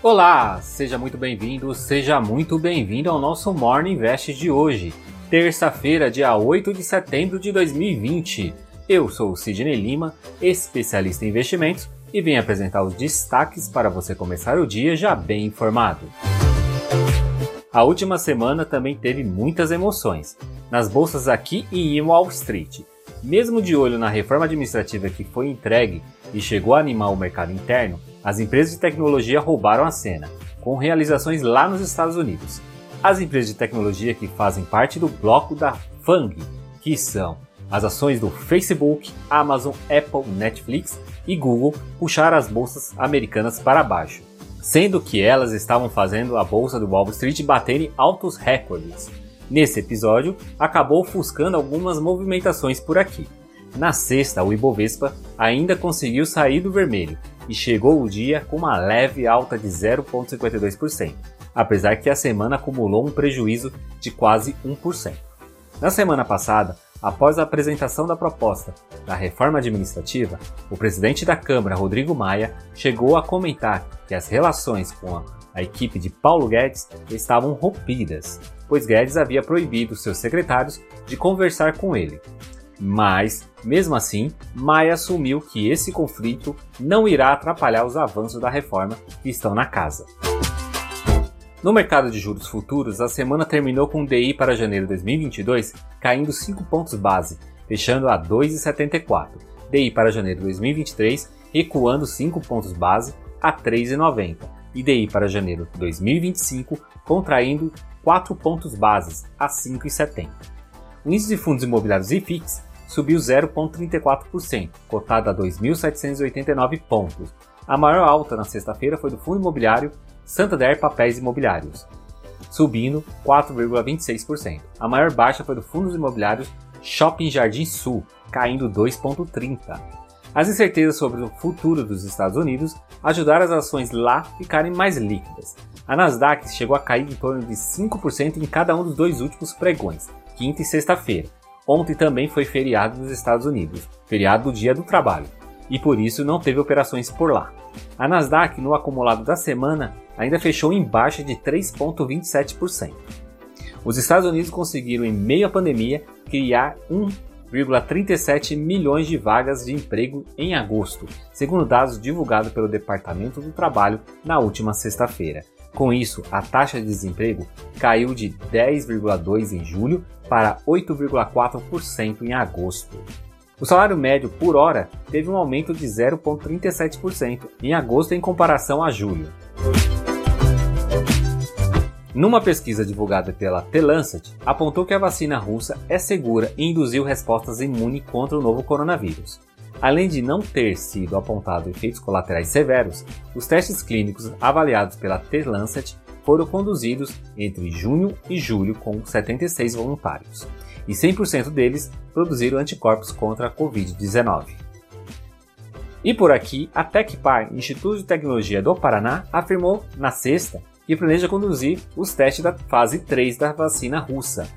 Olá, seja muito bem-vindo, seja muito bem-vindo ao nosso Morning Invest de hoje, terça-feira, dia 8 de setembro de 2020. Eu sou o Sidney Lima, especialista em investimentos, e venho apresentar os destaques para você começar o dia já bem informado. A última semana também teve muitas emoções, nas bolsas aqui e em Wall Street. Mesmo de olho na reforma administrativa que foi entregue e chegou a animar o mercado interno, as empresas de tecnologia roubaram a cena, com realizações lá nos Estados Unidos. As empresas de tecnologia que fazem parte do bloco da FANG, que são as ações do Facebook, Amazon, Apple, Netflix e Google, puxaram as bolsas americanas para baixo, sendo que elas estavam fazendo a bolsa do Wall Street baterem altos recordes. Nesse episódio, acabou ofuscando algumas movimentações por aqui. Na sexta, o Ibovespa ainda conseguiu sair do vermelho e chegou o dia com uma leve alta de 0,52%, apesar que a semana acumulou um prejuízo de quase 1%. Na semana passada, após a apresentação da proposta da reforma administrativa, o presidente da Câmara, Rodrigo Maia, chegou a comentar que as relações com a, equipe de Paulo Guedes estavam rompidas, pois Guedes havia proibido seus secretários de conversar com ele. Mas, mesmo assim, Maia assumiu que esse conflito não irá atrapalhar os avanços da reforma que estão na casa. No mercado de juros futuros, a semana terminou com o DI para janeiro de 2022 caindo 5 pontos base, fechando a 2,74. DI para janeiro de 2023 recuando 5 pontos base a 3,90 e DI para janeiro de 2025 contraindo 4 pontos bases a 5,70. O índice de fundos imobiliários IFIX subiu 0,34%, cotado a 2.789 pontos. A maior alta na sexta-feira foi do fundo imobiliário Santander Papéis Imobiliários, subindo 4,26%. A maior baixa foi do fundos imobiliários Shopping Jardim Sul, caindo 2,30%. As incertezas sobre o futuro dos Estados Unidos ajudaram as ações lá ficarem mais líquidas. A Nasdaq chegou a cair em torno de 5% em cada um dos dois últimos pregões, quinta e sexta-feira, Ontem também foi feriado nos Estados Unidos, feriado do Dia do Trabalho, e por isso não teve operações por lá. A Nasdaq, no acumulado da semana, ainda fechou em baixa de 3,27%. Os Estados Unidos conseguiram, em meio à pandemia, criar 1,37 milhões de vagas de emprego em agosto, segundo dados divulgados pelo Departamento do Trabalho na última sexta-feira. Com isso, a taxa de desemprego caiu de 10,2% em julho para 8,4% em agosto. O salário médio por hora teve um aumento de 0,37% em agosto em comparação a julho. Numa pesquisa divulgada pela The Lancet, apontou que a vacina russa é segura e induziu respostas imunes contra o novo coronavírus. Além de não ter sido apontado efeitos colaterais severos, os testes clínicos avaliados pela The Lancet foram conduzidos entre junho e julho com 76 voluntários, e 100% deles produziram anticorpos contra a Covid-19. E por aqui, a TecPar, Instituto de Tecnologia do Paraná, afirmou na sexta que planeja conduzir os testes da fase 3 da vacina russa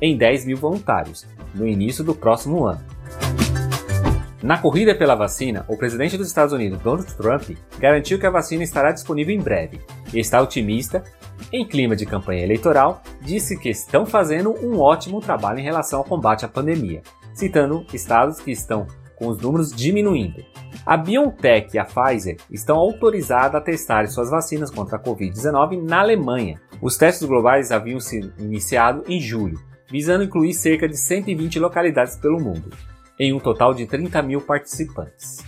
em 10 mil voluntários no início do próximo ano. Na corrida pela vacina, o presidente dos Estados Unidos, Donald Trump, garantiu que a vacina estará disponível em breve está otimista. Em clima de campanha eleitoral, disse que estão fazendo um ótimo trabalho em relação ao combate à pandemia, citando estados que estão com os números diminuindo. A BioNTech e a Pfizer estão autorizadas a testar suas vacinas contra a Covid-19 na Alemanha. Os testes globais haviam sido iniciados em julho, visando incluir cerca de 120 localidades pelo mundo em um total de 30 mil participantes.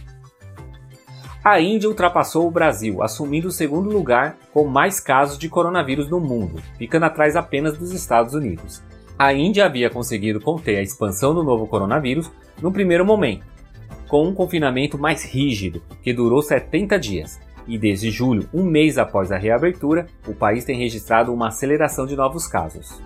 A Índia ultrapassou o Brasil, assumindo o segundo lugar com mais casos de coronavírus no mundo, ficando atrás apenas dos Estados Unidos. A Índia havia conseguido conter a expansão do novo coronavírus no primeiro momento, com um confinamento mais rígido, que durou 70 dias, e desde julho, um mês após a reabertura, o país tem registrado uma aceleração de novos casos.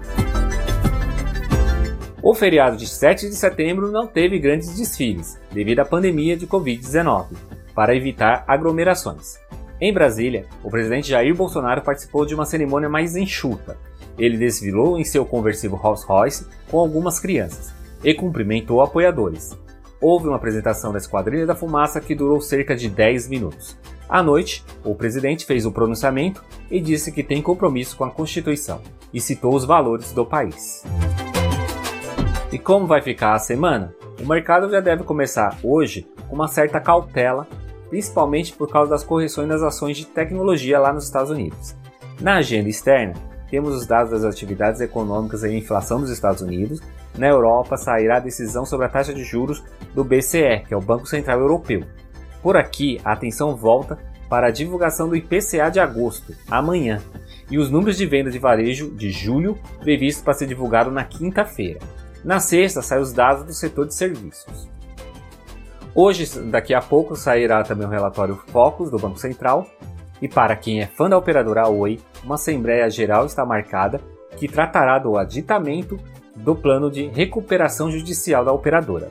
O feriado de 7 de setembro não teve grandes desfiles, devido à pandemia de Covid-19, para evitar aglomerações. Em Brasília, o presidente Jair Bolsonaro participou de uma cerimônia mais enxuta. Ele desfilou em seu conversível Rolls Royce com algumas crianças e cumprimentou apoiadores. houve uma apresentação da Esquadrilha da Fumaça que durou cerca de 10 minutos. À noite, o presidente fez o pronunciamento e disse que tem compromisso com a Constituição e citou os valores do país. E como vai ficar a semana? O mercado já deve começar hoje com uma certa cautela, principalmente por causa das correções das ações de tecnologia lá nos Estados Unidos. Na agenda externa, temos os dados das atividades econômicas e inflação dos Estados Unidos. Na Europa, sairá a decisão sobre a taxa de juros do BCE, que é o Banco Central Europeu. Por aqui, a atenção volta para a divulgação do IPCA de agosto, amanhã, e os números de venda de varejo de julho, previstos para ser divulgado na quinta-feira. Na sexta, saem os dados do setor de serviços. Hoje, daqui a pouco, sairá também o relatório Focus do Banco Central. E para quem é fã da operadora Oi, uma Assembleia Geral está marcada que tratará do aditamento do plano de recuperação judicial da operadora.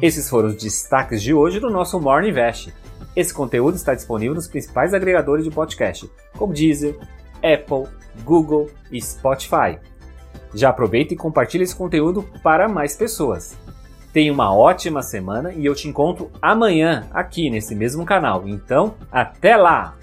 Esses foram os destaques de hoje do nosso Morning Invest. Esse conteúdo está disponível nos principais agregadores de podcast, como Deezer, Apple, Google e Spotify. Já aproveita e compartilhe esse conteúdo para mais pessoas. Tenha uma ótima semana e eu te encontro amanhã aqui nesse mesmo canal. Então, até lá!